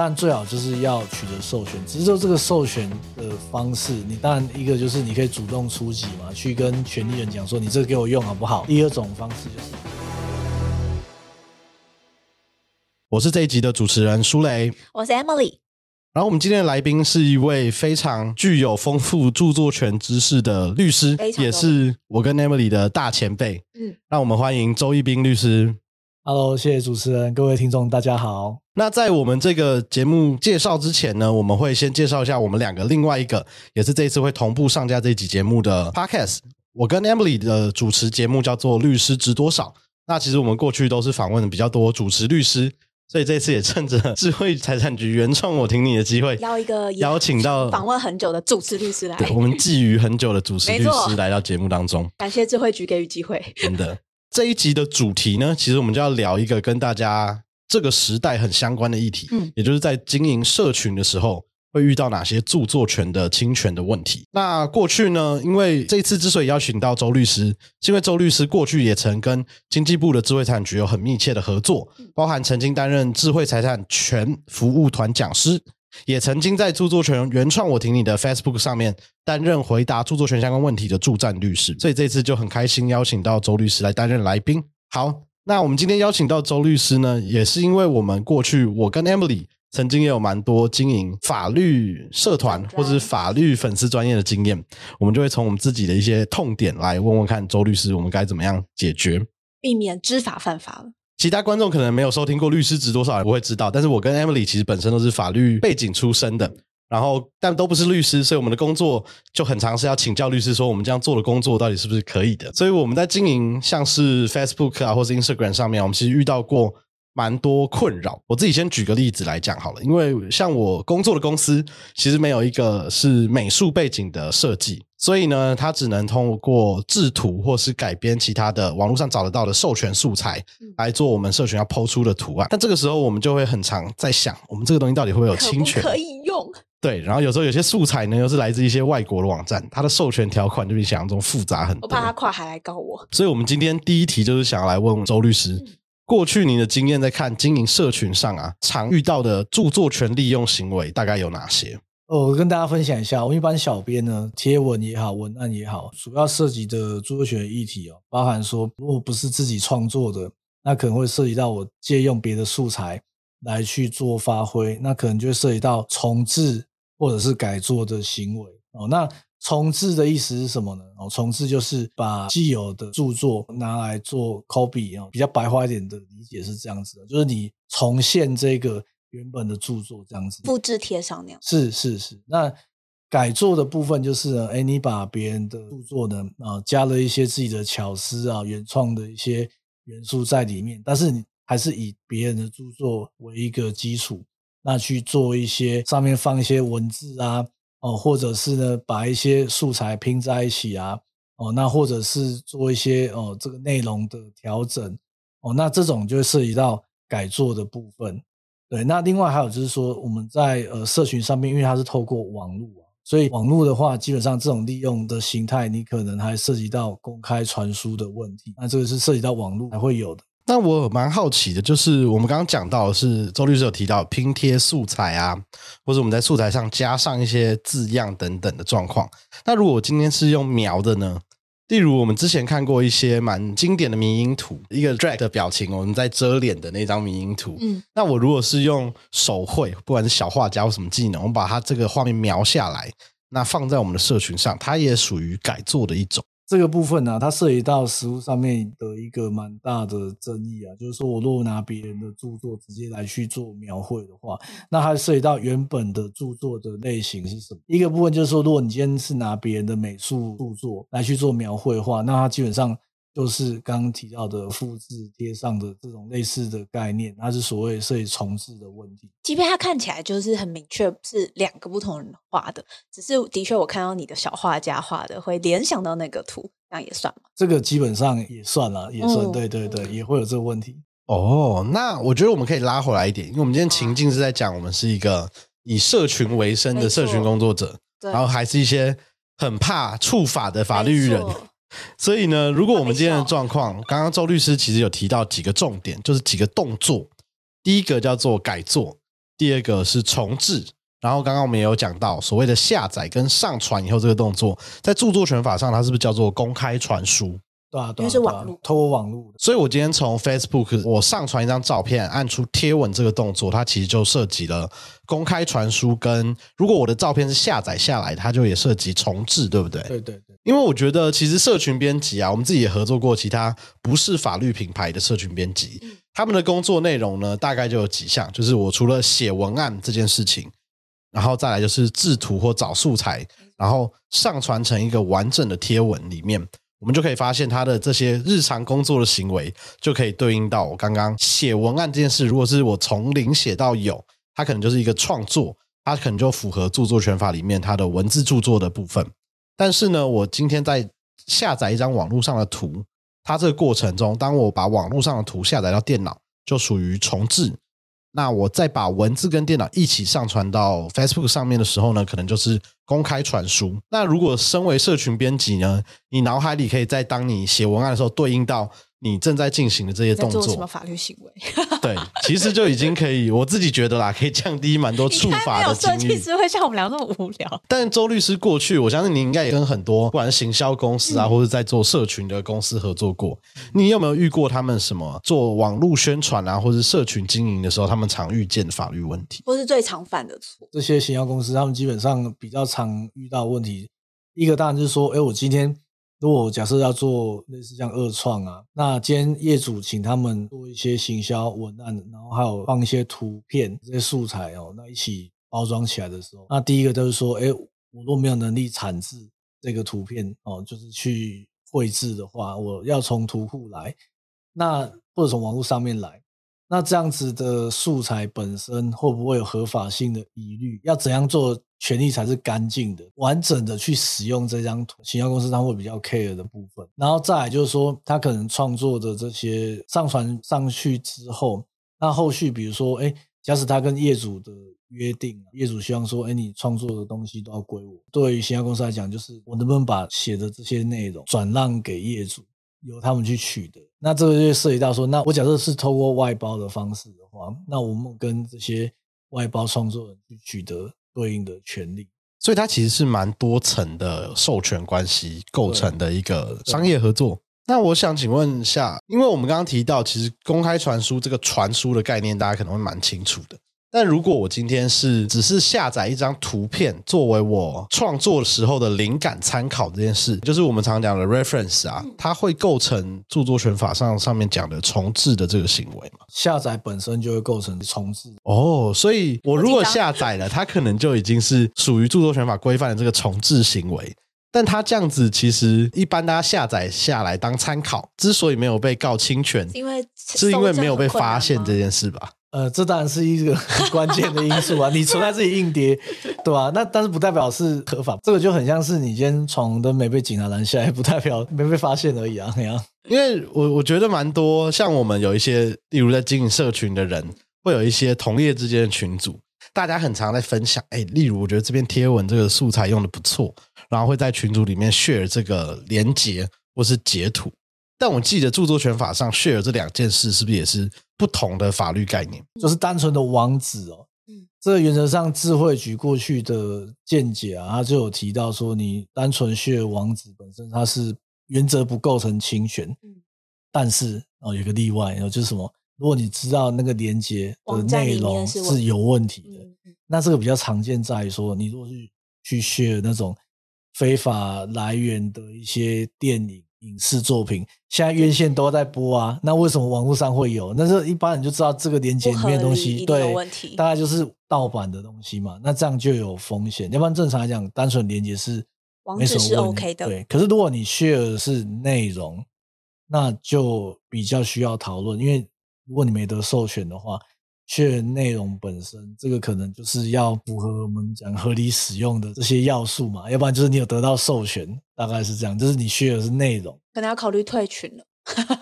当然最好就是要取得授权，只是说这个授权的方式，你当然一个就是你可以主动出击嘛，去跟权利人讲说你这个给我用好不好？第二种方式就是，我是这一集的主持人舒雷。我是 Emily，然后我们今天的来宾是一位非常具有丰富著作权知识的律师也是我跟 Emily 的大前辈。嗯，让我们欢迎周一斌律师。Hello，谢谢主持人，各位听众大家好。那在我们这个节目介绍之前呢，我们会先介绍一下我们两个另外一个，也是这一次会同步上架这一集节目的 Podcast。我跟 Emily 的主持节目叫做《律师值多少》。那其实我们过去都是访问的比较多主持律师，所以这次也趁着智慧财产局原创我挺你的机会，邀一个邀请到访问很久的主持律师来，对我们觊觎很久的主持律师来到节目当中。感谢智慧局给予机会。真的，这一集的主题呢，其实我们就要聊一个跟大家这个时代很相关的议题，嗯也就是在经营社群的时候。会遇到哪些著作权的侵权的问题？那过去呢？因为这一次之所以邀请到周律师，是因为周律师过去也曾跟经济部的智慧财产局有很密切的合作，包含曾经担任智慧财产权服务团讲师，也曾经在著作权原创我挺你的 Facebook 上面担任回答著作权相关问题的助战律师，所以这次就很开心邀请到周律师来担任来宾。好，那我们今天邀请到周律师呢，也是因为我们过去我跟 Emily 曾经也有蛮多经营法律社团或者是法律粉丝专业的经验，我们就会从我们自己的一些痛点来问问看周律师，我们该怎么样解决。避免知法犯法了。其他观众可能没有收听过律师值多少，也不会知道。但是我跟 Emily 其实本身都是法律背景出身的，然后但都不是律师，所以我们的工作就很常是要请教律师说我们这样做的工作到底是不是可以的。所以我们在经营像是 Facebook 啊或是 Instagram 上面，我们其实遇到过蛮多困扰。我自己先举个例子来讲好了，因为像我工作的公司其实没有一个是美术背景的设计，所以呢，它只能通过制图或是改编其他的网络上找得到的授权素材来做我们社群要抛出的图案。但这个时候我们就会很常在想，我们这个东西到底会不会有侵权？不可以用？对，然后有时候有些素材呢，又是来自一些外国的网站，它的授权条款就比想象中复杂很多。我怕他跨海来告我。所以，我们今天第一题就是想要来问问周律师，过去你的经验在看经营社群上啊，常遇到的著作权利用行为大概有哪些？哦我跟大家分享一下，我们一般小编呢，贴文也好，文案也好，主要涉及的著作权议题哦，包含说，如果不是自己创作的，那可能会涉及到我借用别的素材来去做发挥，那可能就会涉及到重置或者是改作的行为哦。那重置的意思是什么呢？哦，重置就是把既有的著作拿来做 copy 哦，比较白话一点的理解是这样子的，就是你重现这个原本的著作这样子。复制贴上那样。是是是，那改作的部分就是呢，哎，你把别人的著作呢，啊、加了一些自己的巧思啊、原创的一些元素在里面，但是你还是以别人的著作为一个基础，那去做一些上面放一些文字啊，哦，或者是呢把一些素材拼在一起啊，哦，那或者是做一些哦这个内容的调整，哦，那这种就会涉及到改做的部分。对，那另外还有就是说，我们在呃社群上面，因为它是透过网络啊，所以网络的话，基本上这种利用的形态，你可能还涉及到公开传输的问题，那这个是涉及到网络才会有的。那我蛮好奇的，就是我们刚刚讲到的是周律师有提到拼贴素材啊，或者我们在素材上加上一些字样等等的状况。那如果我今天是用描的呢？例如我们之前看过一些蛮经典的迷因图，一个 drag 的表情，我们在遮脸的那张迷因图。嗯，那我如果是用手绘，不管是小画家或什么技能，我们把它这个画面描下来，那放在我们的社群上，它也属于改作的一种。这个部分呢、它涉及到实物上面的一个蛮大的争议啊，就是说我如果拿别人的著作直接来去做描绘的话，那它涉及到原本的著作的类型是什么？一个部分就是说，如果你今天是拿别人的美术著作来去做描绘的话，那它基本上就是刚刚提到的复制贴上的这种类似的概念，它是所谓涉及重置的问题。即便它看起来就是很明确是两个不同人画的，只是的确我看到你的小画家画的，会联想到那个图，这样也算吗？这个基本上也算了，也算、嗯对对对，也会有这个问题。哦，那我觉得我们可以拉回来一点，因为我们今天情境是在讲我们是一个以社群为生的社群工作者，然后还是一些很怕触法的法律人所以呢，如果我们今天的状况，刚刚周律师其实有提到几个重点，就是几个动作。第一个叫做改作，第二个是重置。然后刚刚我们也有讲到所谓的下载跟上传以后这个动作，在著作权法上，它是不是叫做公开传输？对啊，对啊，因为是网络透过网络。所以我今天从 Facebook 我上传一张照片，按出贴文这个动作，它其实就涉及了公开传输，跟如果我的照片是下载下来，它就也涉及重置，对不对？对对对，因为我觉得其实社群编辑啊，我们自己也合作过其他不是法律品牌的社群编辑，他们的工作内容呢，大概就有几项，就是我除了写文案这件事情，然后再来就是制图或找素材，然后上传成一个完整的贴文里面。我们就可以发现他的这些日常工作的行为，就可以对应到我刚刚写文案这件事。如果是我从零写到有，它可能就是一个创作，它可能就符合著作权法里面它的文字著作的部分。但是呢，我今天在下载一张网络上的图，它这个过程中，当我把网络上的图下载到电脑，就属于重置。那我再把文字跟电脑一起上传到 Facebook 上面的时候呢，可能就是公开传输。那如果身为社群编辑呢，你脑海里可以在当你写文案的时候，对应到你正在进行的这些动作做什么，法律行为？对，其实就已经可以，我自己觉得啦，可以降低蛮多触应该法的没有设。计师会像我们聊那么无聊。但周律师过去，我相信你应该也跟很多不管是行销公司啊，或者在做社群的公司合作过。你有没有遇过他们什么做网络宣传啊，或者是社群经营的时候，他们常遇见的法律问题？或是最常犯的错，这些行销公司，他们基本上比较常遇到的问题，一个当然就是说，哎，我今天如果假设要做类似像二创啊，那今天业主请他们做一些行销文案，然后还有放一些图片这些素材哦，那一起包装起来的时候，那第一个就是说，哎，我若没有能力产制这个图片哦，就是去绘制的话，我要从图库来，那或者从网络上面来。那这样子的素材本身会不会有合法性的疑虑？要怎样做权利才是干净的、完整的去使用这张图？行销公司它会比较 care 的部分。然后再来就是说，他可能创作的这些上传上去之后，那后续比如说，哎，假使他跟业主的约定，业主希望说，哎，你创作的东西都要归我。对于行销公司来讲，就是我能不能把写的这些内容转让给业主？由他们去取得，那这个就涉及到说，那我假设是透过外包的方式的话，那我们跟这些外包创作人去取得对应的权利。所以它其实是蛮多层的授权关系构成的一个商业合作。那我想请问一下，因为我们刚刚提到，其实公开传输这个传输的概念，大家可能会蛮清楚的。但如果我今天是只是下载一张图片作为我创作时候的灵感参考这件事，就是我们常讲的 reference 啊，它会构成著作权法上上面讲的重置的这个行为吗？下载本身就会构成重置，哦，所以我如果下载了，它可能就已经是属于著作权法规范的这个重置行为。但它这样子，其实一般大家下载下来当参考，之所以没有被告侵权，因为是因为没有被发现这件事吧？呃，这当然是一个 很关键的因素啊。你存在自己硬碟，对吧、那但是不代表是合法，这个就很像是你今天闯红灯没被警察拦下来，不代表没被发现而已啊。那样，因为我我觉得蛮多，像我们有一些，例如在经营社群的人，会有一些同业之间的群组，大家很常在分享，哎，例如我觉得这篇贴文这个素材用的不错，然后会在群组里面 share 这个连接或是截图。但我记得著作权法上 share 这两件事是不是也是不同的法律概念？就是单纯的网址哦。嗯这个原则上，智慧局过去的见解啊，他就有提到说，你单纯 share 网址本身，它是原则不构成侵权。嗯但是哦，有个例外，哦，就是什么？如果你知道那个连接的内容是有问题的，那这个比较常见在于说，你如果是去 share 那种非法来源的一些电影、影视作品，现在院线都在播啊，那为什么网络上会有？那是一般人就知道这个连接里面的东西，对，大概就是盗版的东西嘛，那这样就有风险。要不然正常来讲，单纯连接是没什么问题 OK 的对，可是如果你 share 的是内容，那就比较需要讨论，因为如果你没得授权的话，确内容本身这个可能就是要符合我们讲合理使用的这些要素嘛，要不然就是你有得到授权，大概是这样，就是你需的是内容，可能要考虑退群了。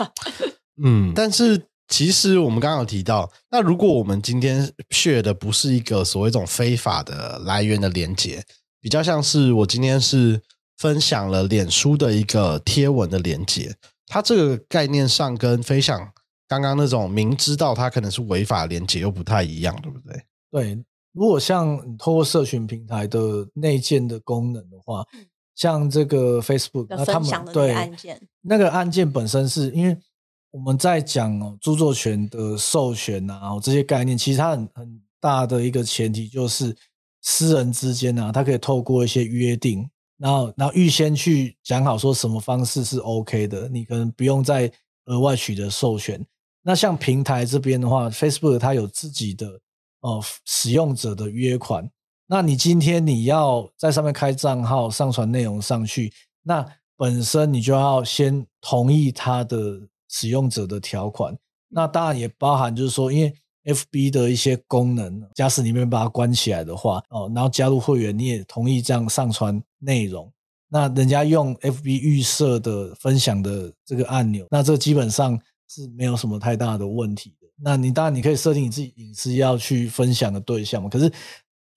嗯，但是其实我们刚刚有提到，那如果我们今天 share 的不是一个所谓一种非法的来源的连接，比较像是我今天是分享了脸书的一个贴文的连接，它这个概念上跟分享刚刚那种明知道它可能是违法连接又不太一样，对不对？对，如果像你透过社群平台的内建的功能的话，像这个 Facebook，那他们对案件，那个案件本身是因为我们在讲哦著作权的授权啊，这些概念，其实它很很大的一个前提就是私人之间啊，它可以透过一些约定，然后然后预先去讲好说什么方式是 OK 的，你可能不用再额外取得授权。那像平台这边的话，Facebook 它有自己的哦使用者的约款。那你今天你要在上面开账号、上传内容上去，那本身你就要先同意它的使用者的条款。那当然也包含就是说，因为 FB 的一些功能，假使你没把它关起来的话，哦，然后加入会员你也同意这样上传内容，那人家用 FB 预设的分享的这个按钮，那这基本上。是没有什么太大的问题的。那你当然你可以设定你自己隐私要去分享的对象嘛。可是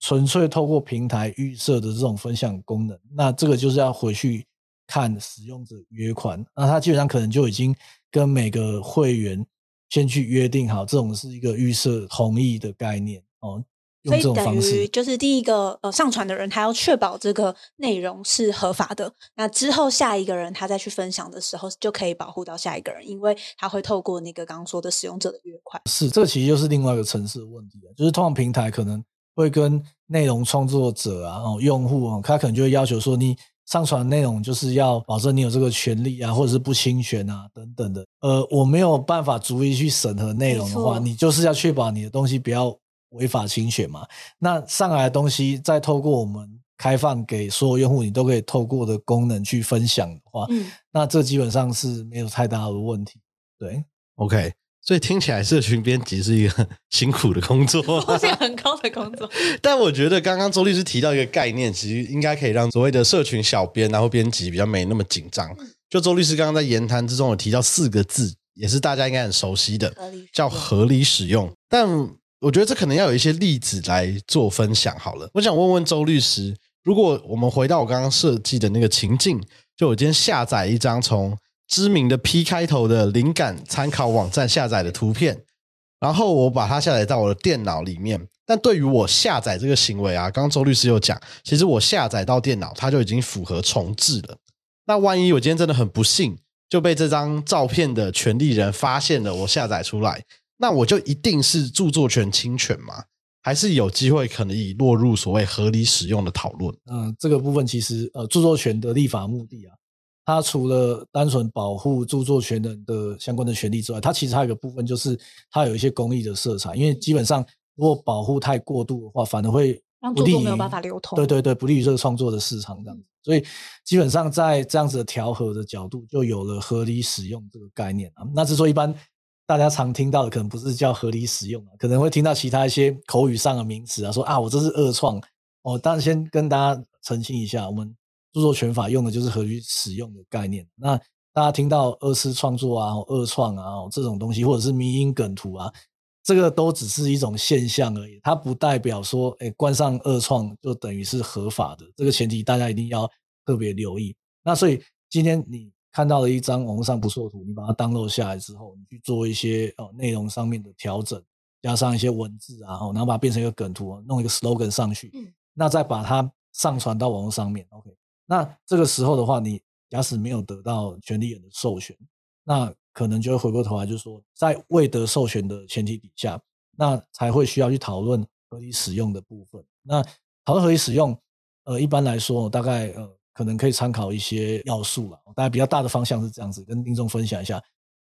纯粹透过平台预设的这种分享功能，那这个就是要回去看使用者约款。那他基本上可能就已经跟每个会员先去约定好，这种是一个预设同意的概念哦。所以等于就是第一个呃上传的人，他要确保这个内容是合法的。那之后下一个人他再去分享的时候，就可以保护到下一个人，因为他会透过那个刚刚说的使用者的约款。是，这个其实就是另外一个层次的问题就是通常平台可能会跟内容创作者啊、哦用户啊，他可能就会要求说，你上传内容就是要保证你有这个权利啊，或者是不侵权啊等等的。呃，我没有办法逐一去审核内容的话，你就是要确保你的东西不要。违法侵权嘛？那上来的东西再透过我们开放给所有用户，你都可以透过的功能去分享的话，嗯，那这基本上是没有太大的问题。对，OK，所以听起来社群编辑是一个 辛苦的工作，风 险很高的工作。但我觉得刚刚周律师提到一个概念，其实应该可以让所谓的社群小编然后编辑比较没那么紧张。就周律师刚刚在言谈之中有提到四个字，也是大家应该很熟悉的，叫合理使用，但。我觉得这可能要有一些例子来做分享好了。我想问问周律师，如果我们回到我刚刚设计的那个情境，就我今天下载一张从知名的 P 开头的灵感参考网站下载的图片，然后我把它下载到我的电脑里面。但对于我下载这个行为啊，刚刚周律师有讲，其实我下载到电脑，它就已经符合重置了。那万一我今天真的很不幸就被这张照片的权利人发现了，我下载出来。那我就一定是著作权侵权吗？还是有机会可能以落入所谓合理使用的讨论？嗯，这个部分其实呃，著作权的立法目的啊，它除了单纯保护著作权人的相关的权利之外，它其实还有一个部分就是它有一些公益的色彩。因为基本上如果保护太过度的话，反而会让著作没有办法流通。对对对，不利于这个创作的市场这样子。所以基本上在这样子的调和的角度，就有了合理使用这个概念啊。那之所以一般。大家常听到的可能不是叫合理使用啊，可能会听到其他一些口语上的名词啊，说啊我这是恶创哦。但先跟大家澄清一下，我们著作权法用的就是合理使用的概念。那大家听到二次创作啊、恶创啊这种东西，或者是迷因梗图啊，这个都只是一种现象而已，它不代表说哎冠上恶创就等于是合法的。这个前提大家一定要特别留意。那所以今天你。看到了一张网络上不错图，你把它 download 下来之后，你去做一些哦内容上面的调整，加上一些文字啊，然后把它变成一个梗图，弄一个 slogan 上去，嗯，那再把它上传到网络上面，OK，那这个时候的话，你假使没有得到权利人的授权，那可能就会回过头来，就是说在未得授权的前提底下，那才会需要去讨论合理使用的部分。那讨论合理使用，呃，一般来说大概呃。可能可以参考一些要素了，大概比较大的方向是这样子，跟听众分享一下。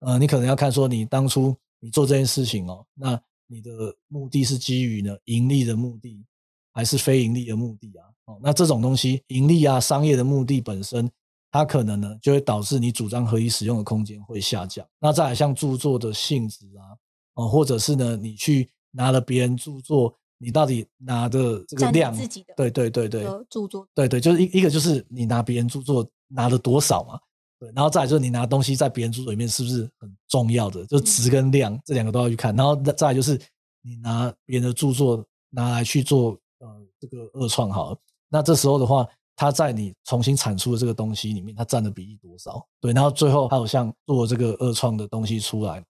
呃，你可能要看说，你当初你做这件事情哦，那你的目的是基于呢盈利的目的，还是非盈利的目的啊？哦，那这种东西，盈利啊，商业的目的本身，它可能呢就会导致你主张合理使用的空间会下降。那再来像著作的性质啊，哦，或者是呢你去拿了别人著作，你到底拿的这个量，自己的对对对对，著作对对，就是一一个就是你拿别人著作拿了多少嘛，对，然后再来就是你拿东西在别人著作里面是不是很重要的，就值跟量这两个都要去看，然后再来就是你拿别人的著作拿来去做呃这个二创好了，那这时候的话，它在你重新产出的这个东西里面，它占的比例多少？对，然后最后还有像做这个二创的东西出来，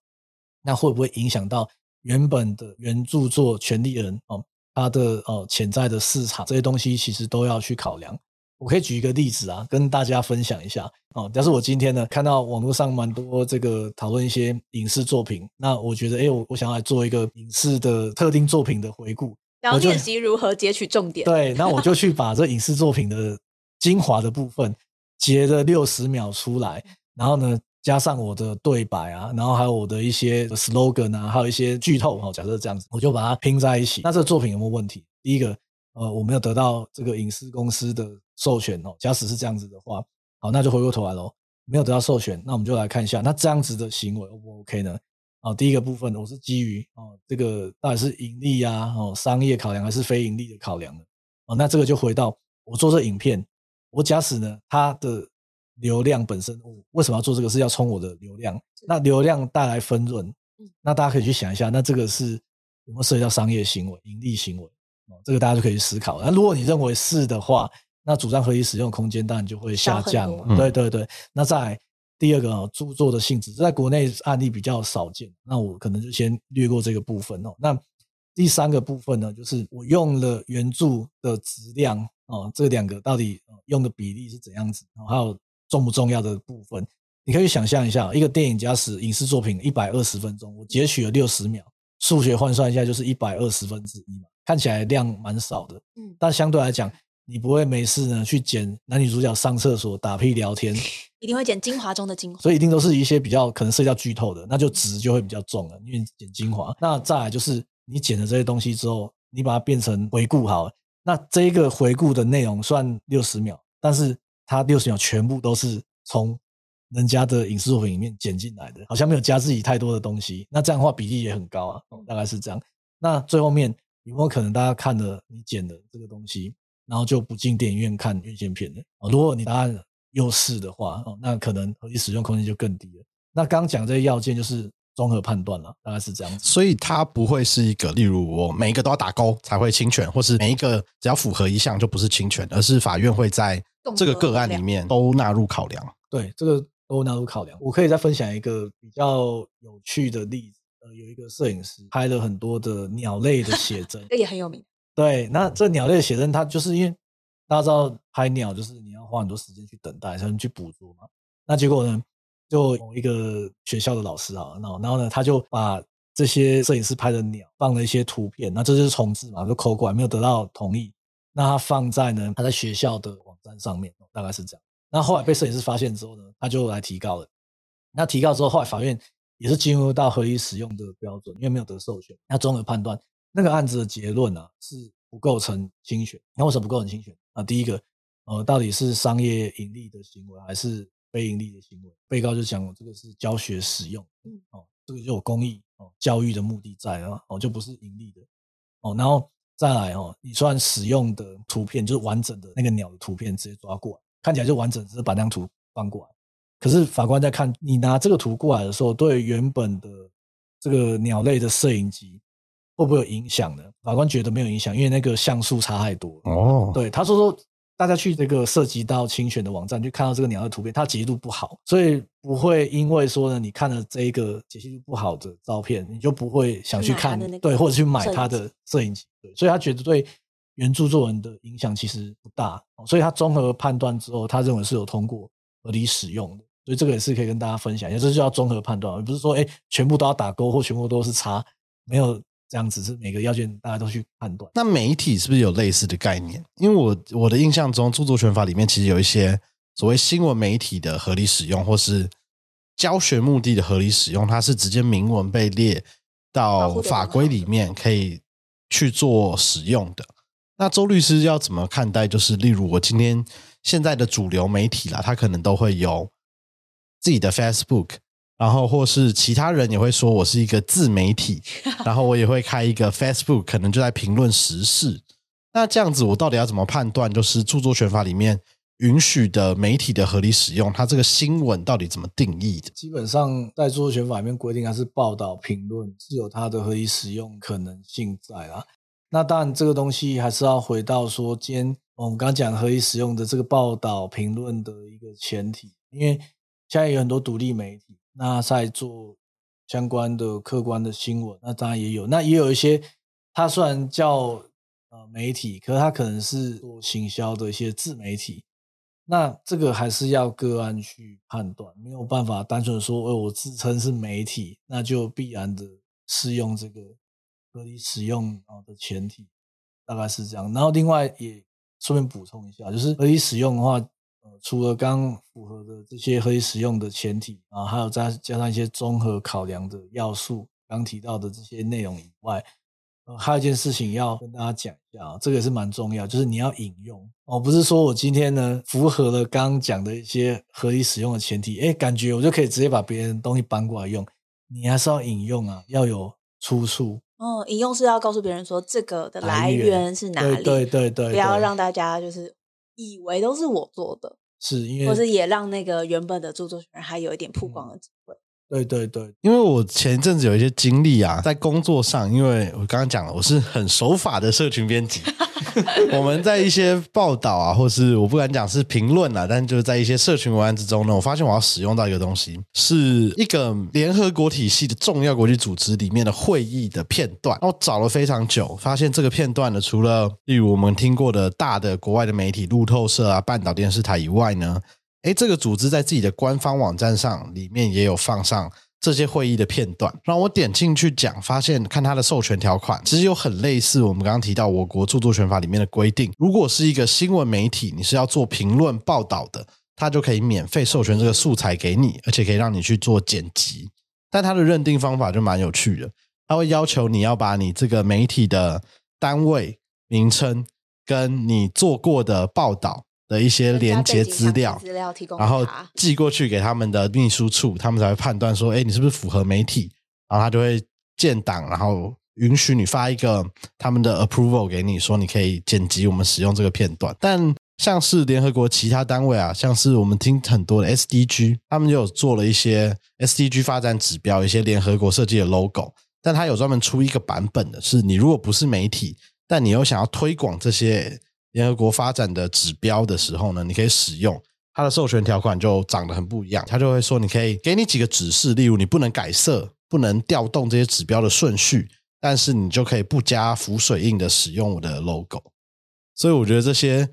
那会不会影响到原本的原著作权利人哦？他的哦潜在的市场这些东西其实都要去考量。我可以举一个例子啊，跟大家分享一下哦。但是我今天呢看到网络上蛮多这个讨论一些影视作品，那我觉得哎，我我想要来做一个影视的特定作品的回顾，然后练习如何截取重点。对，那我就 去把这影视作品的精华的部分截了六十秒出来，然后呢加上我的对白啊，然后还有我的一些 slogan 啊，还有一些剧透哦。假设这样子，我就把它拼在一起。那这个作品有没有问题？第一个，呃，我没有得到这个影视公司的授权哦。假使是这样子的话，好，那就回过头来喽。没有得到授权，那我们就来看一下，那这样子的行为 O 不 OK 呢？哦，第一个部分我是基于哦这个到底是盈利啊，哦商业考量还是非盈利的考量呢？哦，那这个就回到我做这影片，我假使呢它的流量本身，我为什么要做这个？是要冲我的流量，那流量带来分润，那大家可以去想一下，那这个是有没有涉及到商业行为、盈利行为？哦，这个大家就可以思考。那如果你认为是的话，那主张合理使用空间当然就会下降。对对对，那再来第二个哦，著作的性质，在国内案例比较少见，那我可能就先略过这个部分哦。那第三个部分呢，就是我用了原著的质量哦，这两个到底呃用的比例是怎样子，哦还有重不重要的部分，你可以想象一下，一个电影加时影视作品一百二十分钟，我截取了六十秒，数学换算一下就是一百二十分之一嘛，看起来量蛮少的，嗯但相对来讲，你不会没事呢去剪男女主角上厕所打屁聊天，一定会剪精华中的精华。所以一定都是一些比较可能涉及到剧透的，那就值就会比较重了，因为剪精华。那再来就是你剪了这些东西之后，你把它变成回顾好了，那这一个回顾的内容算六十秒，但是它六十秒全部都是从人家的影视作品里面剪进来的，好像没有加自己太多的东西。那这样的话比例也很高啊，大概是这样。那最后面有没有可能大家看了你剪的这个东西，然后就不进电影院看院线片了？如果你答案优势的话，哦，那可能合理使用空间就更低了。那刚讲这些要件就是综合判断了，大概是这样子。所以它不会是一个，例如我每一个都要打勾才会侵权，或是每一个只要符合一项就不是侵权，而是法院会在这个个案里面都纳入考量。对，这个都纳入考量。我可以再分享一个比较有趣的例子。呃，有一个摄影师拍了很多的鸟类的写真，这也很有名。对，那这鸟类的写真，它就是因为大家知道拍鸟就是你要花很多时间去等待才能去捕捉嘛。那结果呢，就某一个学校的老师啊，然后然后呢，他就把这些摄影师拍的鸟放了一些图片，那这就是重置嘛，就抠过来没有得到同意，那他放在呢他在学校的网站上面，大概是这样。那后来被摄影师发现之后呢，他就来提告了。那提告之后，后来法院也是进入到合理使用的标准，因为没有得授权，那综合判断那个案子的结论啊是不构成侵权。那为什么不构成侵权啊？第一个，呃，到底是商业盈利的行为还是非盈利的行为？被告就讲这个是教学使用，嗯哦，这个就有公益哦教育的目的在啊，哦就不是盈利的哦。然后再来哦，你虽然使用的图片就是完整的那个鸟的图片直接抓过来，看起来就完整，只是把那张图放过来。可是法官在看你拿这个图过来的时候，对原本的这个鸟类的摄影机会不会有影响呢？法官觉得没有影响，因为那个像素差太多了。哦，对，他说说大家去这个涉及到侵权的网站去看到这个鸟的图片，它解析度不好，所以不会因为说呢，你看了这一个解析度不好的照片，你就不会想去看对，或者去买摄影它的摄影机。对，所以他觉得对原著作文的影响其实不大，哦所以他综合判断之后，他认为是有通过合理使用的。所以这个也是可以跟大家分享一下，这就叫综合判断，而不是说哎全部都要打勾或全部都是叉，没有这样子，是每个要件大家都去判断。那媒体是不是有类似的概念？因为我我的印象中，著作权法里面其实有一些所谓新闻媒体的合理使用，或是教学目的的合理使用，它是直接明文被列到法规里面可以去做使用的。那周律师要怎么看待？就是例如我今天现在的主流媒体啦，它可能都会有自己的 Facebook，然后或是其他人也会说我是一个自媒体，然后我也会开一个 Facebook，可能就在评论时事。那这样子，我到底要怎么判断？就是著作权法里面允许的媒体的合理使用，它这个新闻到底怎么定义的？基本上在著作权法里面规定，它是报道、评论是有它的合理使用可能性在啦。那当然，这个东西还是要回到说，今天我们刚刚讲合理使用的这个报道、评论的一个前提，因为现在有很多独立媒体，那在做相关的客观的新闻，那当然也有，那也有一些，它虽然叫呃媒体，可是它可能是做行销的一些自媒体，那这个还是要个案去判断，没有办法单纯说，哦，我自称是媒体，那就必然的适用这个。合理使用啊的前提大概是这样，然后另外也顺便补充一下，就是合理使用的话，呃，除了刚符合的这些合理使用的前提啊，还有再加上一些综合考量的要素，刚提到的这些内容以外，呃，还有一件事情要跟大家讲一下啊，这个也是蛮重要，就是你要引用哦，不是说我今天呢符合了刚刚讲的一些合理使用的前提，哎，感觉我就可以直接把别人东西搬过来用，你还是要引用啊，要有出处。哦，引用是要告诉别人说这个的来源是哪里，对对对，不要让大家就是以为都是我做的，是因为，或是也让那个原本的著作权人还有一点曝光的机会。对对对，因为我前一阵子有一些经历啊，在工作上，因为我刚刚讲了，我是很守法的社群编辑。我们在一些报道啊，或是我不敢讲是评论啊，但就是在一些社群文案之中呢，我发现我要使用到一个东西，是一个联合国体系的重要国际组织里面的会议的片段。我找了非常久，发现这个片段呢，除了例如我们听过的大的国外的媒体路透社啊、半岛电视台以外呢。哎，这个组织在自己的官方网站上里面也有放上这些会议的片段，让我点进去讲，发现看它的授权条款，其实有很类似我们刚刚提到我国著作权法里面的规定。如果是一个新闻媒体，你是要做评论报道的，它就可以免费授权这个素材给你，而且可以让你去做剪辑。但它的认定方法就蛮有趣的，它会要求你要把你这个媒体的单位名称跟你做过的报道。的一些连接资料，然后寄过去给他们的秘书处，他们才会判断说，哎，你是不是符合媒体？然后他就会建档，然后允许你发一个他们的 approval 给你，说你可以剪辑我们使用这个片段。但像是联合国其他单位啊，像是我们听很多的 SDG，他们就有做了一些 SDG 发展指标，一些联合国设计的 logo，但他有专门出一个版本的，是你如果不是媒体，但你又想要推广这些。联合国发展的指标的时候呢，你可以使用它的授权条款就长得很不一样，它就会说你可以给你几个指示，例如你不能改色，不能调动这些指标的顺序，但是你就可以不加浮水印的使用我的 logo。所以我觉得这些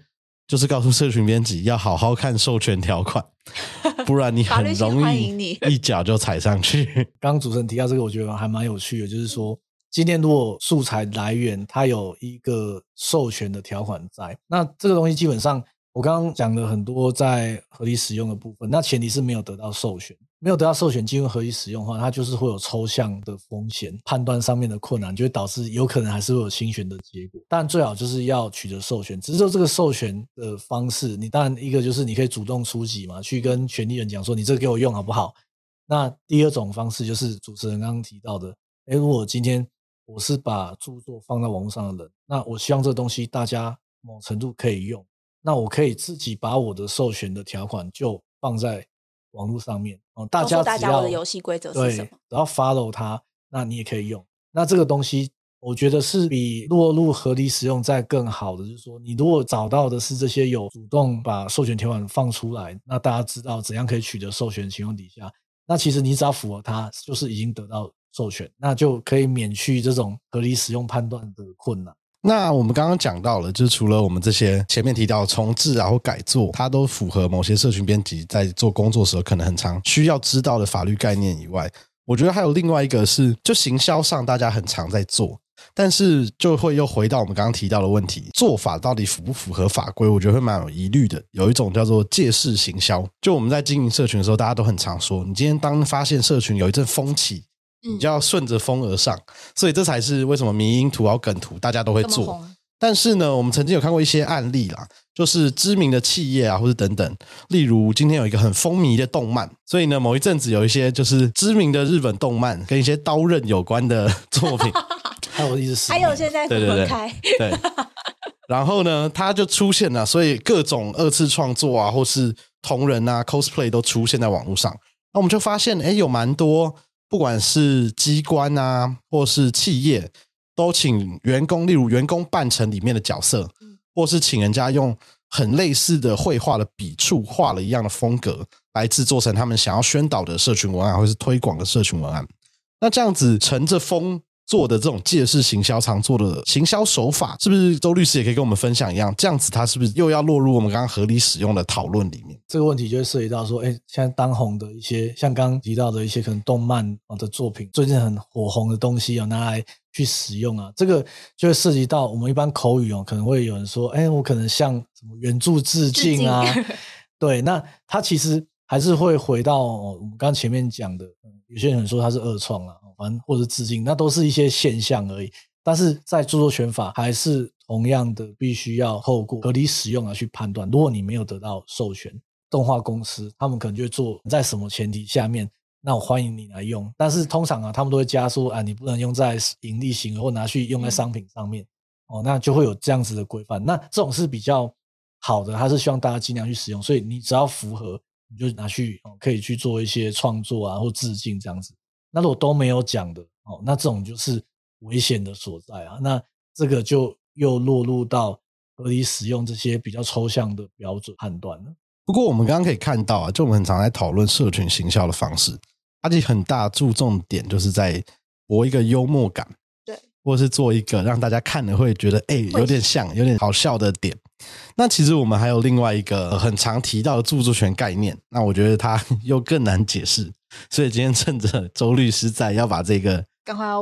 就是告诉社群编辑要好好看授权条款，不然你很容易一脚就踩上去。刚刚主持人提到这个，我觉得还蛮有趣的，就是说。今天如果素材来源它有一个授权的条款在，那这个东西基本上我刚刚讲了很多在合理使用的部分，那前提是没有得到授权，没有得到授权进入合理使用的话，它就是会有抽象的风险，判断上面的困难，就会导致有可能还是会有侵权的结果。但最好就是要取得授权，只是说这个授权的方式，你当然一个就是你可以主动出击嘛，去跟权利人讲说你这个给我用好不好？那第二种方式就是主持人刚刚提到的，哎，如果今天我是把著作放在网络上的人，那我希望这东西大家某程度可以用，那我可以自己把我的授权的条款就放在网络上面哦，大家大家的游戏规则是什么？然后 follow 它，那你也可以用。那这个东西我觉得是比落入合理使用再更好的，就是说你如果找到的是这些有主动把授权条款放出来，那大家知道怎样可以取得授权情况底下，那其实你只要符合它，就是已经得到。授权，那就可以免去这种合理使用判断的困难。那我们刚刚讲到了，就是除了我们这些前面提到重置啊或改作，它都符合某些社群编辑在做工作时候可能很常需要知道的法律概念以外，我觉得还有另外一个是，就行销上大家很常在做，但是就会又回到我们刚刚提到的问题，做法到底符不符合法规？我觉得会蛮有疑虑的。有一种叫做借势行销，就我们在经营社群的时候，大家都很常说，你今天当发现社群有一阵风起。你就要顺着风而上，所以这才是为什么迷因图、好梗图大家都会做。但是呢，我们曾经有看过一些案例啦，就是知名的企业啊，或者等等，例如今天有一个很风靡的动漫，所以呢，某一阵子有一些就是知名的日本动漫跟一些刀刃有关的 作品，还有一直还有现在对对对。分开，对，然后呢，它就出现了，所以各种二次创作啊，或是同人啊、cosplay 都出现在网络上。那我们就发现，哎，有蛮多，不管是机关啊，或是企业，都请员工，例如员工扮成里面的角色，或是请人家用很类似的绘画的笔触画了一样的风格，来制作成他们想要宣导的社群文案，或是推广的社群文案。那这样子乘着风做的这种借势行销常做的行销手法，是不是周律师也可以跟我们分享一样？这样子他是不是又要落入我们刚刚合理使用的讨论里面？这个问题就会涉及到说，哎，现在当红的一些，像刚刚提到的一些可能动漫的作品，最近很火红的东西哦，拿来去使用啊，这个就会涉及到我们一般口语哦，可能会有人说，哎，我可能向什么原著致敬啊，对，那他其实还是会回到我们刚前面讲的，有些人说他是二创啊，反或者致敬，那都是一些现象而已。但是在著作权法还是同样的，必须要透过合理使用来去判断。如果你没有得到授权，动画公司他们可能就会做在什么前提下面，那我欢迎你来用。但是通常啊，他们都会加说啊，你不能用在盈利行为或拿去用在商品上面哦，那就会有这样子的规范。那这种是比较好的，他是希望大家尽量去使用。所以你只要符合，你就拿去哦，可以去做一些创作啊或致敬这样子。那如果都没有讲的哦，那这种就是危险的所在啊。那这个就又落入到合理使用这些比较抽象的标准判断了。不过我们刚刚可以看到啊，就我们很常在讨论社群行销的方式，它其实很大注重点就是在博一个幽默感，对，或者是做一个让大家看了会觉得哎有点像、有点好笑的点。那其实我们还有另外一个很常提到的著作权概念，那我觉得它 又更难解释，所以今天趁着周律师在，要把这个。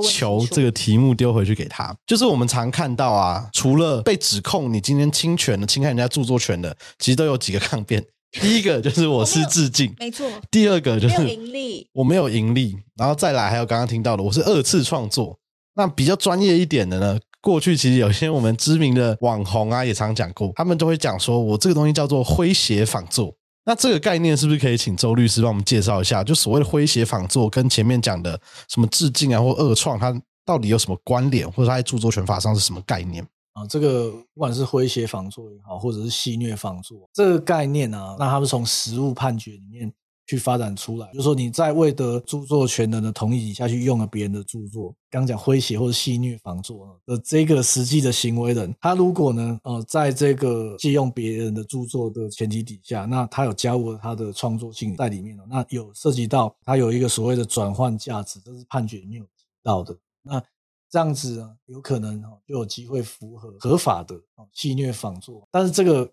求这个题目丢回去给他，就是我们常看到啊，除了被指控你今天侵权的、侵害人家著作权的，其实都有几个抗辩。第一个就是我是致敬，没错。第二个就是没有盈利，我没有盈利。然后再来还有刚刚听到的，我是二次创作。那比较专业一点的呢，过去其实有些我们知名的网红啊，也常讲过，他们都会讲说我这个东西叫做诙谐仿作。那这个概念是不是可以请周律师帮我们介绍一下？就所谓的诙谐仿作，跟前面讲的什么致敬啊或恶创，它到底有什么关联，或者它在著作权法上是什么概念啊？这个不管是诙谐仿作也好，或者是戏谑仿作，这个概念啊，那他们从实物判决里面。去发展出来，就是说你在未得著作权人的同意底下去用了别人的著作，刚讲诙谐或者戏谑仿作的这个实际的行为人，他如果呢，呃，在这个借用别人的著作的前提底下，那他有加入了他的创作性在里面了，那有涉及到他有一个所谓的转换价值，这是判决里面有提到的。那这样子呢，有可能就有机会符合合法的戏谑仿作，但是这个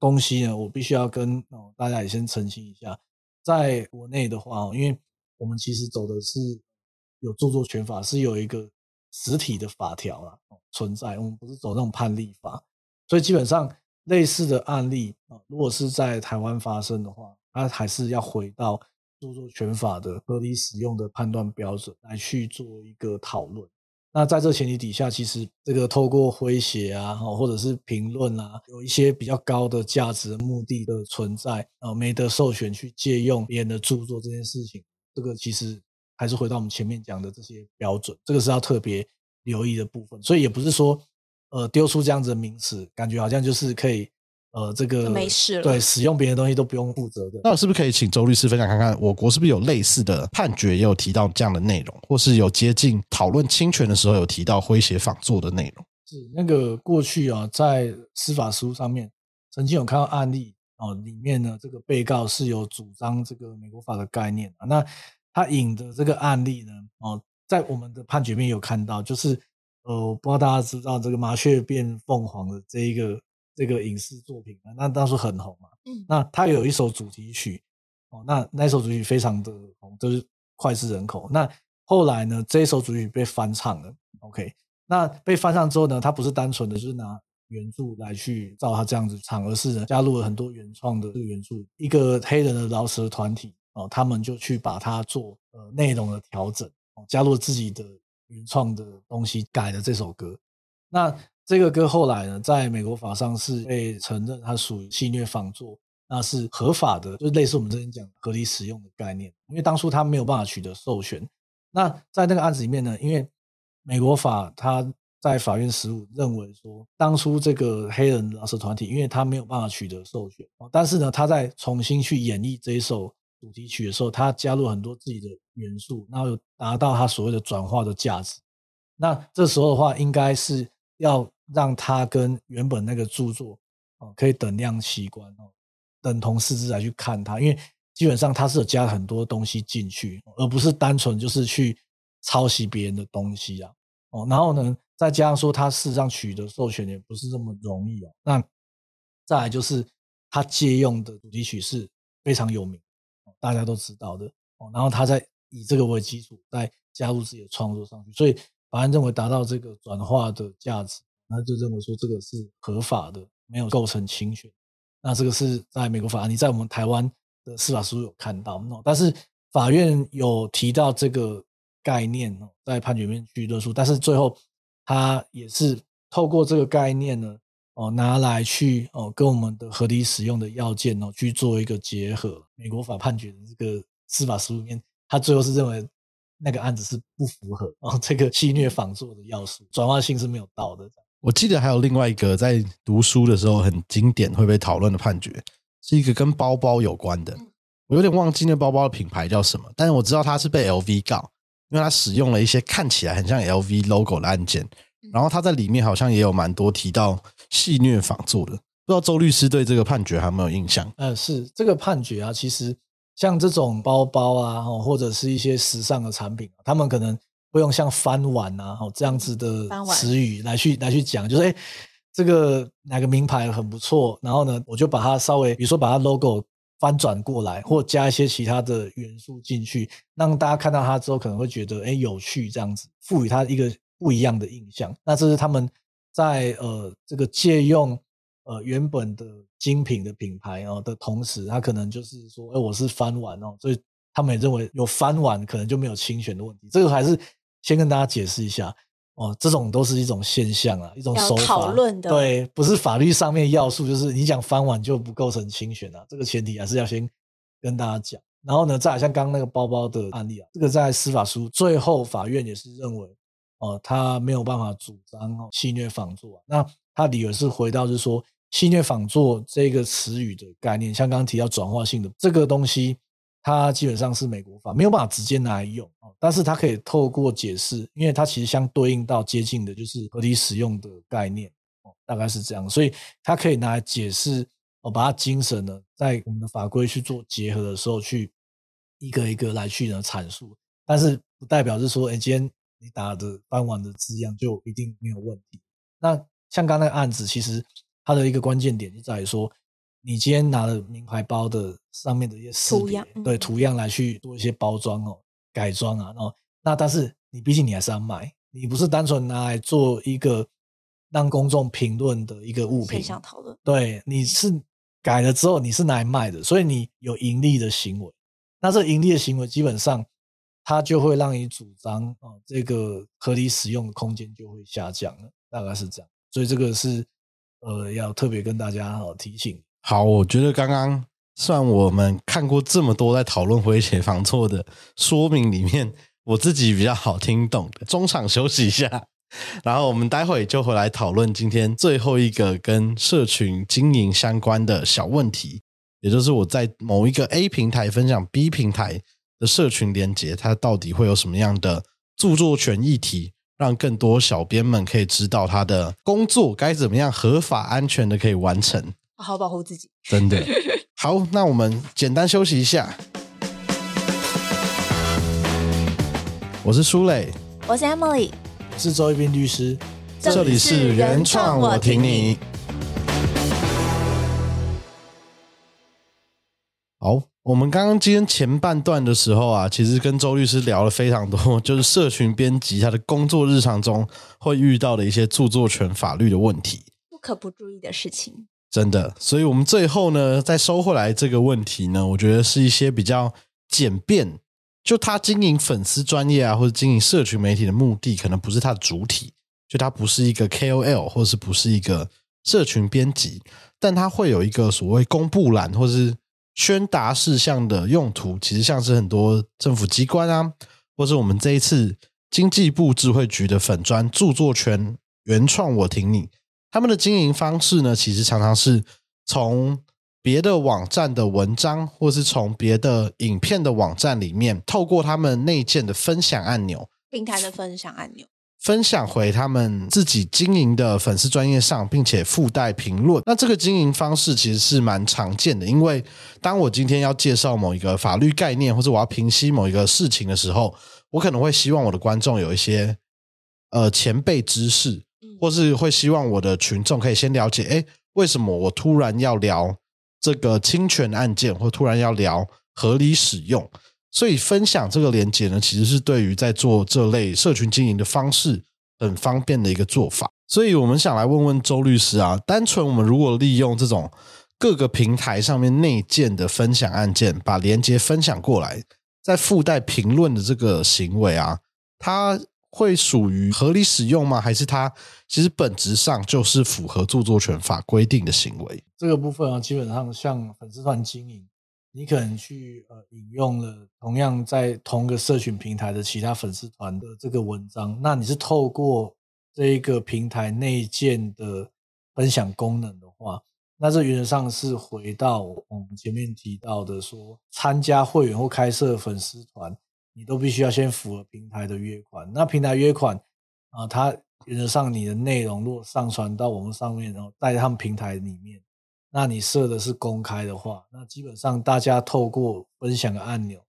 东西呢，我必须要跟大家也先澄清一下。在国内的话，因为我们其实走的是有著作权法，是有一个实体的法条啦存在，我们不是走那种判例法，所以基本上类似的案例啊，如果是在台湾发生的话，它还是要回到著作权法的合理使用的判断标准来去做一个讨论。那在这前提底下，其实这个透过诙谐啊，或者是评论啊，有一些比较高的价值目的的存在啊，没得授权去借用别人的著作这件事情，这个其实还是回到我们前面讲的这些标准，这个是要特别留意的部分。所以也不是说，呃，丢出这样子的名词，感觉好像就是可以。呃，这个没事了。对，使用别人的东西都不用负责的。那是不是可以请周律师分享看看，我国是不是有类似的判决，也有提到这样的内容，或是有接近讨论侵权的时候有提到诙谐仿作的内容？是那个过去啊，在司法实务上面曾经有看到案例哦，里面呢这个被告是有主张这个美国法的概念啊。那他引的这个案例呢，哦，在我们的判决面有看到，就是呃，我不知道大家知道这个麻雀变凤凰的这一个。这个影视作品啊，那当时很红嘛。嗯，那他有一首主题曲哦，那那首主题曲非常的红，就是脍炙人口。那后来呢，这一首主题曲被翻唱了。OK，那被翻唱之后呢，他不是单纯的就是拿原著来去照他这样子唱，而是呢加入了很多原创的这个元素。一个黑人的饶舌团体哦，他们就去把它做呃内容的调整，加入自己的原创的东西，改了这首歌。那这个歌后来呢，在美国法上是被承认它属于戏谑仿作，那是合法的，就类似我们之前讲合理使用的概念。因为当初他没有办法取得授权，那在那个案子里面呢，因为美国法他在法院实务认为说，当初这个黑人饶舌团体，因为他没有办法取得授权，但是呢，他在重新去演绎这一首主题曲的时候，他加入很多自己的元素，然后有达到他所谓的转化的价值。那这时候的话，应该是要让他跟原本那个著作哦，可以等量齐观哦，等同视之来去看它，因为基本上它是有加很多东西进去，而不是单纯就是去抄袭别人的东西啊。哦，然后呢，再加上说他事实上取得授权也不是这么容易哦。那再来就是他借用的主题曲是非常有名，大家都知道的哦。然后他在以这个为基础，再加入自己的创作上去，所以法院认为达到这个转化的价值，那就认为说这个是合法的，没有构成侵权。那这个是在美国法案，你在我们台湾的司法书有看到，但是法院有提到这个。概念哦，在判决里面去论述，但是最后他也是透过这个概念呢，哦拿来去哦跟我们的合理使用的要件哦去做一个结合。美国法判决的这个司法书里面，他最后是认为那个案子是不符合哦这个戏虐仿作的要素，转化性是没有到的。我记得还有另外一个在读书的时候很经典会被讨论的判决，是一个跟包包有关的，我有点忘记那包包的品牌叫什么，但是我知道它是被 LV 告。因为它使用了一些看起来很像 LV logo 的按键，然后它在里面好像也有蛮多提到戏虐仿作的，不知道周律师对这个判决还有没有印象？呃，是这个判决啊，其实像这种包包啊，或者是一些时尚的产品，他们可能会用像翻碗啊哦，这样子的词语来去来去讲，就是哎，这个哪个名牌很不错，然后呢，我就把它稍微，比如说把它 logo。翻转过来，或加一些其他的元素进去，让大家看到它之后可能会觉得，哎，有趣这样子，赋予它一个不一样的印象。那这是他们在呃这个借用呃原本的精品的品牌哦的同时，他可能就是说，哎，我是翻碗哦，所以他们也认为有翻碗可能就没有侵权的问题。这个还是先跟大家解释一下。哦，这种都是一种现象啊，一种手法。讨论的对，不是法律上面要素，就是你讲翻碗就不构成侵权啊。这个前提还是要先跟大家讲。然后呢，再像刚刚那个包包的案例啊，这个在司法书最后法院也是认为，哦，他没有办法主张哦戏虐仿作。那他理由是回到就是说，戏虐仿作这个词语的概念，像刚刚提到转化性的这个东西。它基本上是美国法，没有办法直接拿来用但是它可以透过解释，因为它其实相对应到接近的就是合理使用的概念哦，大概是这样，所以它可以拿来解释哦，把它精神呢在我们的法规去做结合的时候，去一个一个来去呢阐述，但是不代表是说，哎，今天你打的翻完的字样就一定没有问题。那像刚那个案子，其实它的一个关键点就在于说。你今天拿了名牌包的上面的一些图样，对图样来去做一些包装哦，改装啊，然后那但是你毕竟你还是要卖，你不是单纯拿来做一个让公众评论的一个物品。想讨论。对，你是改了之后你是拿来卖的，所以你有盈利的行为。那这盈利的行为基本上它就会让你主张啊，这个合理使用的空间就会下降了，大概是这样。所以这个是呃要特别跟大家好提醒。好，我觉得刚刚算我们看过这么多在讨论回写仿错的说明里面，我自己比较好听懂的。中场休息一下，然后我们待会就回来讨论今天最后一个跟社群经营相关的小问题，也就是我在某一个 A 平台分享 B 平台的社群连接，它到底会有什么样的著作权议题，让更多小编们可以知道他的工作该怎么样合法安全的可以完成。好好保护自己，真的 好。那我们简单休息一下。我是舒磊，我是 Emily，我是周一斌律师，这里是原创，我挺你。好，我们刚刚今天前半段的时候啊，其实跟周律师聊了非常多，就是社群编辑他的工作日常中会遇到的一些著作权法律的问题，不可不注意的事情。真的，所以我们最后呢，再收回来这个问题呢，我觉得是一些比较简便。就他经营粉丝专业啊，或者经营社群媒体的目的，可能不是他的主体，就他不是一个 KOL 或是不是一个社群编辑，但他会有一个所谓公布栏或是宣达事项的用途，其实像是很多政府机关啊，或是我们这一次经济部智慧局的粉专著作权原创我挺你，他们的经营方式呢，其实常常是从别的网站的文章，或是从别的影片的网站里面，透过他们内建的分享按钮，平台的分享按钮。分享回他们自己经营的粉丝专业上，并且附带评论。那这个经营方式其实是蛮常见的，因为当我今天要介绍某一个法律概念，或者我要平息某一个事情的时候，我可能会希望我的观众有一些呃前辈知识，或是会希望我的群众可以先了解，哎，为什么我突然要聊这个侵权案件，或突然要聊合理使用？所以分享这个连接呢，其实是对于在做这类社群经营的方式很方便的一个做法。所以我们想来问问周律师啊，单纯我们如果利用这种各个平台上面内建的分享按键，把连接分享过来，再附带评论的这个行为啊，它会属于合理使用吗？还是它其实本质上就是符合著作权法规定的行为？这个部分啊，基本上像粉丝团经营。你可能去呃引用了同样在同个社群平台的其他粉丝团的这个文章，那你是透过这一个平台内建的分享功能的话，那这原则上是回到我们前面提到的说，参加会员或开设粉丝团，你都必须要先符合平台的约款。那平台约款啊，它原则上你的内容如果上传到我们上面，然后在他们平台里面。那你设的是公开的话，那基本上大家透过分享的按钮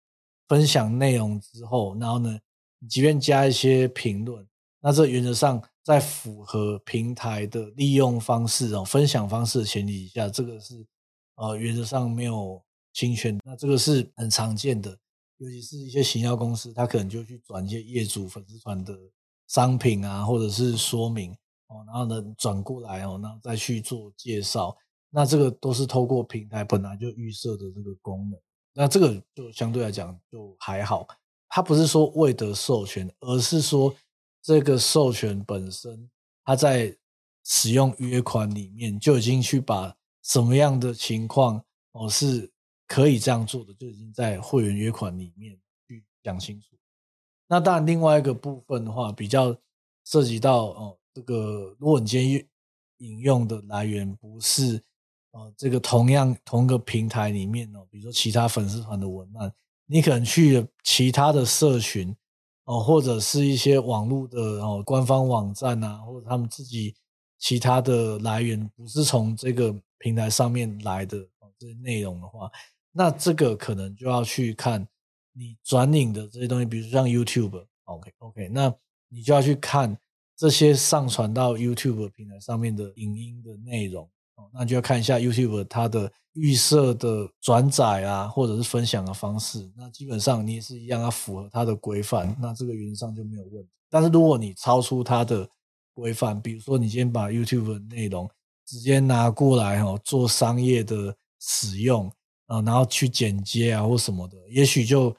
分享内容之后，然后呢，你即便加一些评论，那这原则上在符合平台的利用方式哦，分享方式的前提下，这个是呃原则上没有侵权。那这个是很常见的，尤其是一些行销公司，他可能就去转一些业主粉丝团的商品啊，或者是说明哦，然后呢转过来哦，然后再去做介绍。那这个都是透过平台本来就预设的这个功能，那这个就相对来讲就还好，它不是说未得授权，而是说这个授权本身，它在使用约款里面就已经去把什么样的情况哦是可以这样做的，就已经在会员约款里面去讲清楚。那当然另外一个部分的话，比较涉及到哦这个，如果你今天引用的来源不是。哦，这个同样同一个平台里面哦，比如说其他粉丝团的文案，你可能去其他的社群哦，或者是一些网络的哦官方网站啊，或者他们自己其他的来源不是从这个平台上面来的哦，这些内容的话，那这个可能就要去看你转领的这些东西，比如像 YouTube，OK OK，那你就要去看这些上传到 YouTube 平台上面的影音的内容。哦，那就要看一下 YouTube 它的预设的转载啊，或者是分享的方式。那基本上你也是一样要符合它的规范，那这个原则上就没有问题。但是如果你超出它的规范，比如说你先把 YouTube 的内容直接拿过来哦做商业的使用啊，然后去剪接啊或什么的，也许就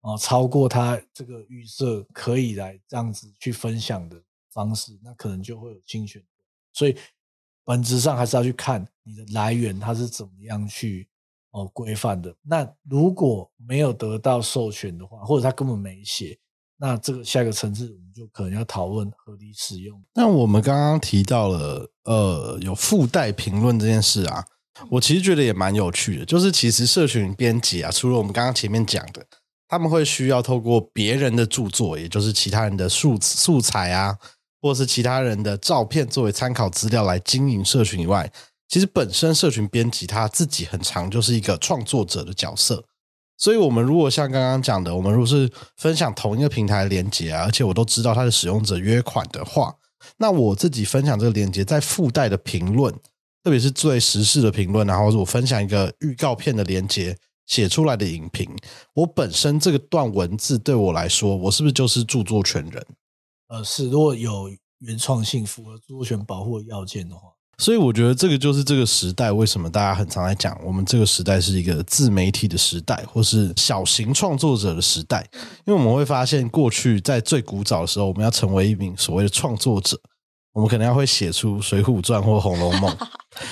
啊超过他这个预设可以来这样子去分享的方式，那可能就会有侵权。所以。本质上还是要去看你的来源，它是怎么样去哦规范的。那如果没有得到授权的话，或者他根本没写，那这个下一个层次我们就可能要讨论合理使用。那我们刚刚提到了呃有附带评论这件事啊，我其实觉得也蛮有趣的。就是其实社群编辑啊，除了我们刚刚前面讲的，他们会需要透过别人的著作，也就是其他人的素素材啊。或是其他人的照片作为参考资料来经营社群以外，其实本身社群编辑他自己很长就是一个创作者的角色。所以，我们如果像刚刚讲的，我们如果是分享同一个平台连接啊，而且我都知道它的使用者约款的话，那我自己分享这个连接，在附带的评论，特别是最时事的评论，然后我分享一个预告片的连接写出来的影评，我本身这个段文字对我来说，我是不是就是著作权人？呃，是，如果有原创性、符合著作权保护的要件的话，所以我觉得这个就是这个时代为什么大家很常在讲，我们这个时代是一个自媒体的时代，或是小型创作者的时代。因为我们会发现，过去在最古早的时候，我们要成为一名所谓的创作者，我们可能要会写出《水浒传》或《红楼梦》，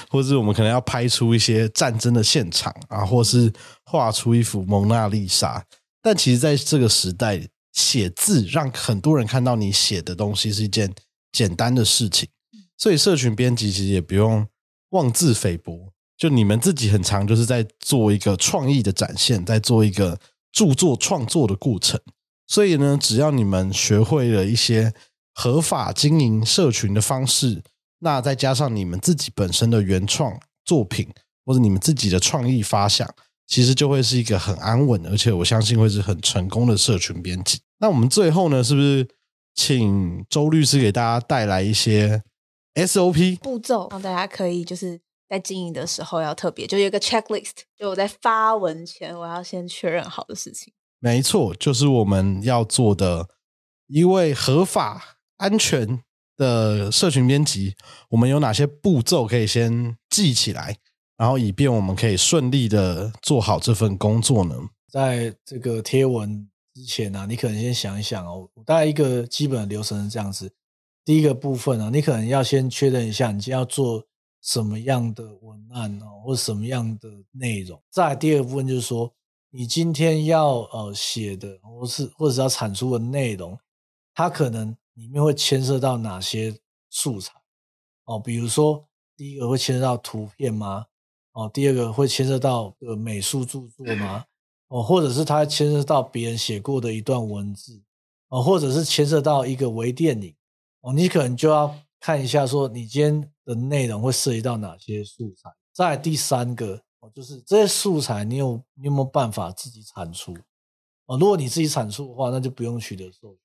或是我们可能要拍出一些战争的现场啊，或是画出一幅蒙娜丽莎。但其实，在这个时代，写字让很多人看到你写的东西是一件简单的事情，所以社群编辑其实也不用妄自菲薄。就你们自己很长，就是在做一个创意的展现，在做一个著作创作的过程。所以呢，只要你们学会了一些合法经营社群的方式，那再加上你们自己本身的原创作品或者你们自己的创意发想，其实就会是一个很安稳，而且我相信会是很成功的社群编辑。那我们最后呢，是不是请周律师给大家带来一些 SOP 步骤，让大家可以就是在经营的时候要特别，就有一个 checklist，就我在发文前我要先确认好的事情。没错，就是我们要做的一位合法、安全的社群编辑。我们有哪些步骤可以先记起来，然后以便我们可以顺利的做好这份工作呢？在这个贴文之前呢，你可能先想一想哦，大概一个基本的流程是这样子。第一个部分呢，你可能要先确认一下，你今天要做什么样的文案哦，或什么样的内容。再第二部分就是说。你今天要呃写的，或是或者是要产出的内容，它可能里面会牵涉到哪些素材哦？比如说，第一个会牵涉到图片吗？哦，第二个会牵涉到呃美术著作吗？哦，或者是它牵涉到别人写过的一段文字哦，或者是牵涉到一个微电影哦，你可能就要看一下，说你今天的内容会涉及到哪些素材。再第三个。哦，就是这些素材，你有你有没有办法自己产出？哦，如果你自己产出的话，那就不用取得授权。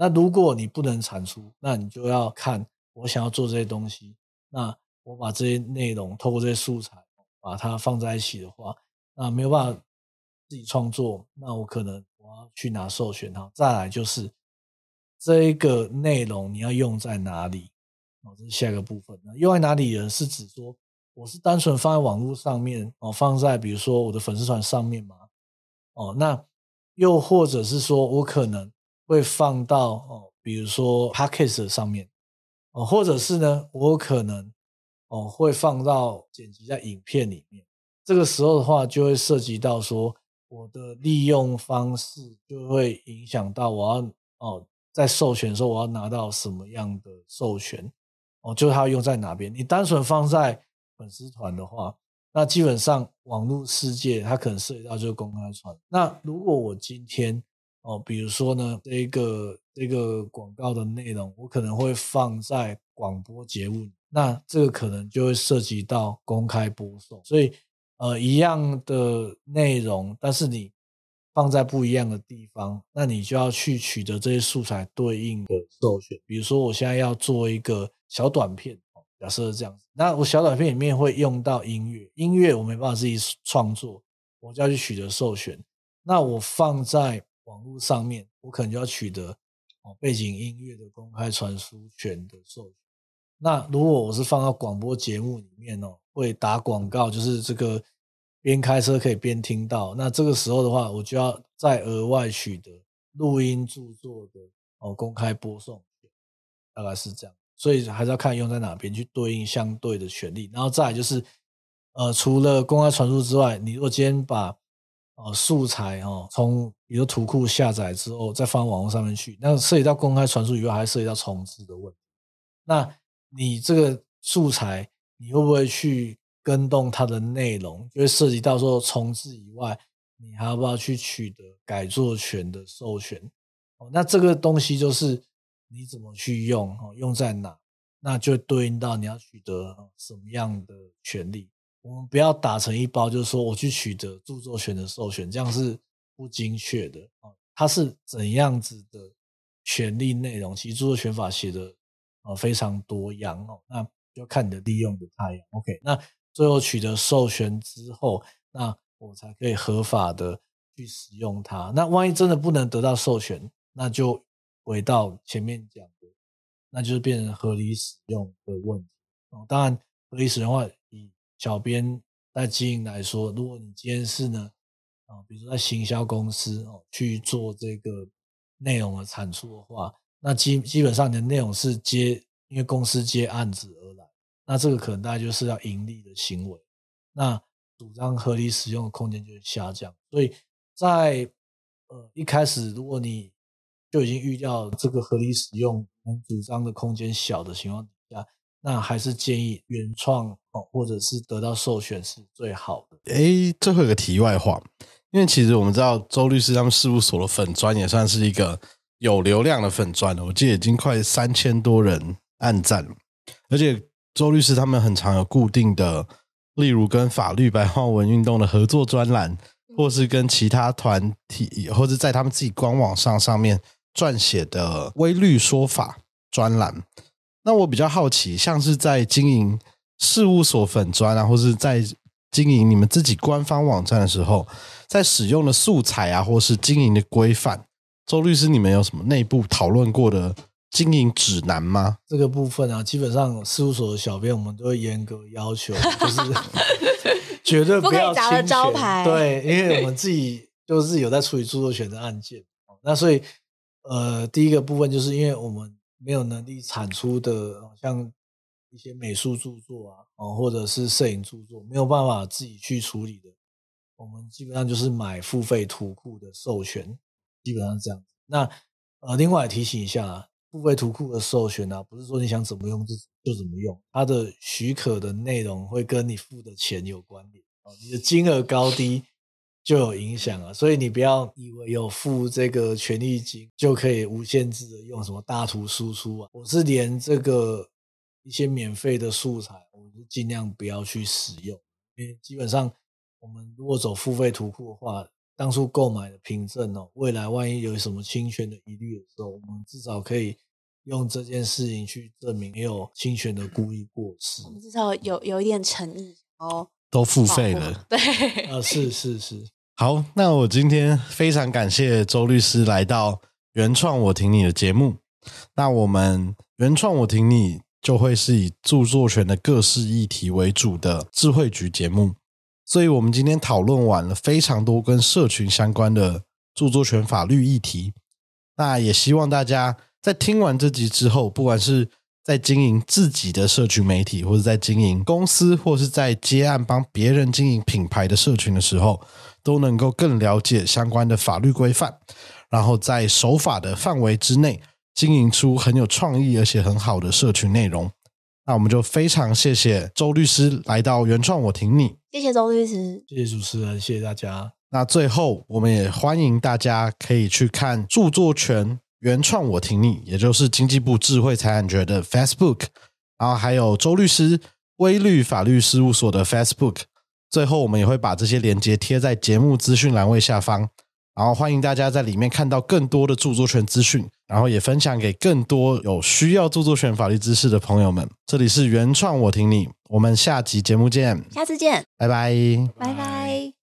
那如果你不能产出，那你就要看我想要做这些东西，那我把这些内容透过这些素材把它放在一起的话，那没有办法自己创作，那我可能我要去拿授权哈。再来就是这一个内容你要用在哪里？哦，这是下一个部分。那用在哪里呢？是指说。我是单纯放在网络上面哦，放在比如说我的粉丝团上面嘛，哦，那又或者是说我可能会放到哦，比如说 podcast 上面哦，或者是呢，我可能哦会放到剪辑在影片里面。这个时候的话，就会涉及到说我的利用方式就会影响到我要哦在授权的时候我要拿到什么样的授权哦，就是它用在哪边。你单纯放在粉丝团的话，那基本上网络世界它可能涉及到就是公开传。那如果我今天哦，比如说呢，这个这个广告的内容，我可能会放在广播节目，那这个可能就会涉及到公开播送。所以呃，一样的内容，但是你放在不一样的地方，那你就要去取得这些素材对应的授权。比如说，我现在要做一个小短片。假设是这样子，那我小短片里面会用到音乐，音乐我没办法自己创作，我就要去取得授权。那我放在网络上面，我可能就要取得哦背景音乐的公开传输权的授权。那如果我是放到广播节目里面哦，会打广告，就是这个边开车可以边听到。那这个时候的话，我就要再额外取得录音著作的哦公开播送权，大概是这样。所以还是要看用在哪边去对应相对的权利，然后再就是，呃，除了公开传输之外，你如果今天把哦素材哦从比如图库下载之后再放网络上面去，那涉及到公开传输以外，还涉及到重置的问题。那你这个素材你会不会去跟动它的内容？就会涉及到说重置以外，你还要不要去取得改作权的授权？哦，那这个东西就是。你怎么去用？哦，用在哪？那就对应到你要取得什么样的权利。我们不要打成一包，就是说我去取得著作权的授权，这样是不精确的啊。它是怎样子的权利内容？其实著作权法写的啊非常多样哦。那就看你的利用的太阳。OK，那最后取得授权之后，那我才可以合法的去使用它。那万一真的不能得到授权，那就。回到前面讲的，那就是变成合理使用的问题哦。当然，合理使用的话，小编在经营来说，如果你今天是呢，啊，比如说在行销公司哦去做这个内容的产出的话，那基基本上你的内容是接因为公司接案子而来，那这个可能大概就是要盈利的行为，那主张合理使用的空间就会下降。所以在呃一开始，如果你就已经预料这个合理使用能主张的空间小的情况，那还是建议原创哦，或者是得到授权是最好的。诶，最后有个题外话，因为其实我们知道周律师他们事务所的粉砖也算是一个有流量的粉砖了，我记得已经快三千多人按赞了，而且周律师他们很常有固定的，例如跟法律白话文运动的合作专栏，或是跟其他团体，或者在他们自己官网上上面撰写的微律说法专栏。那我比较好奇，像是在经营事务所粉砖啊，或是在经营你们自己官方网站的时候，在使用的素材啊，或是经营的规范，周律师，你们有什么内部讨论过的经营指南吗？这个部分啊，基本上事务所的小编我们都会严格要求，就是 绝对不要砸了招牌对，因为我们自己就是有在处理著作权的案件，哦那所以呃，第一个部分就是因为我们没有能力产出的，像一些美术著作啊，哦，或者是摄影著作，没有办法自己去处理的，我们基本上就是买付费图库的授权，基本上是这样子。那呃，另外提醒一下，付费图库的授权啊，不是说你想怎么用就就怎么用，它的许可的内容会跟你付的钱有关联哦，你的金额高低就有影响啊，所以你不要以为有付这个权利金就可以无限制的用什么大图输出啊，我是连这个一些免费的素材，我是尽量不要去使用，因为基本上我们如果走付费图库的话，当初购买的凭证哦，未来万一有什么侵权的疑虑的时候，我们至少可以用这件事情去证明没有侵权的故意过失。我们至少有有一点诚意哦。都付费了。对，啊，是是是，好，那我今天非常感谢周律师来到原创我挺你的节目。那我们原创我挺你就会是以著作权的各式议题为主的智慧局节目，所以我们今天讨论完了非常多跟社群相关的著作权法律议题。那也希望大家在听完这集之后，不管是在经营自己的社群媒体，或者在经营公司，或是在接案帮别人经营品牌的社群的时候，都能够更了解相关的法律规范，然后在守法的范围之内，经营出很有创意而且很好的社群内容。那我们就非常谢谢周律师来到原创我挺你。谢谢周律师。谢谢主持人，谢谢大家。那最后，我们也欢迎大家可以去看著作权原创我挺你，也就是经济部智慧财产局的 Facebook，然后还有周律师微律法律事务所的 Facebook。最后，我们也会把这些连接贴在节目资讯栏位下方，然后欢迎大家在里面看到更多的著作权资讯，然后也分享给更多有需要著作权法律知识的朋友们。这里是原创我挺你，我们下集节目见，下次见，拜拜。拜拜。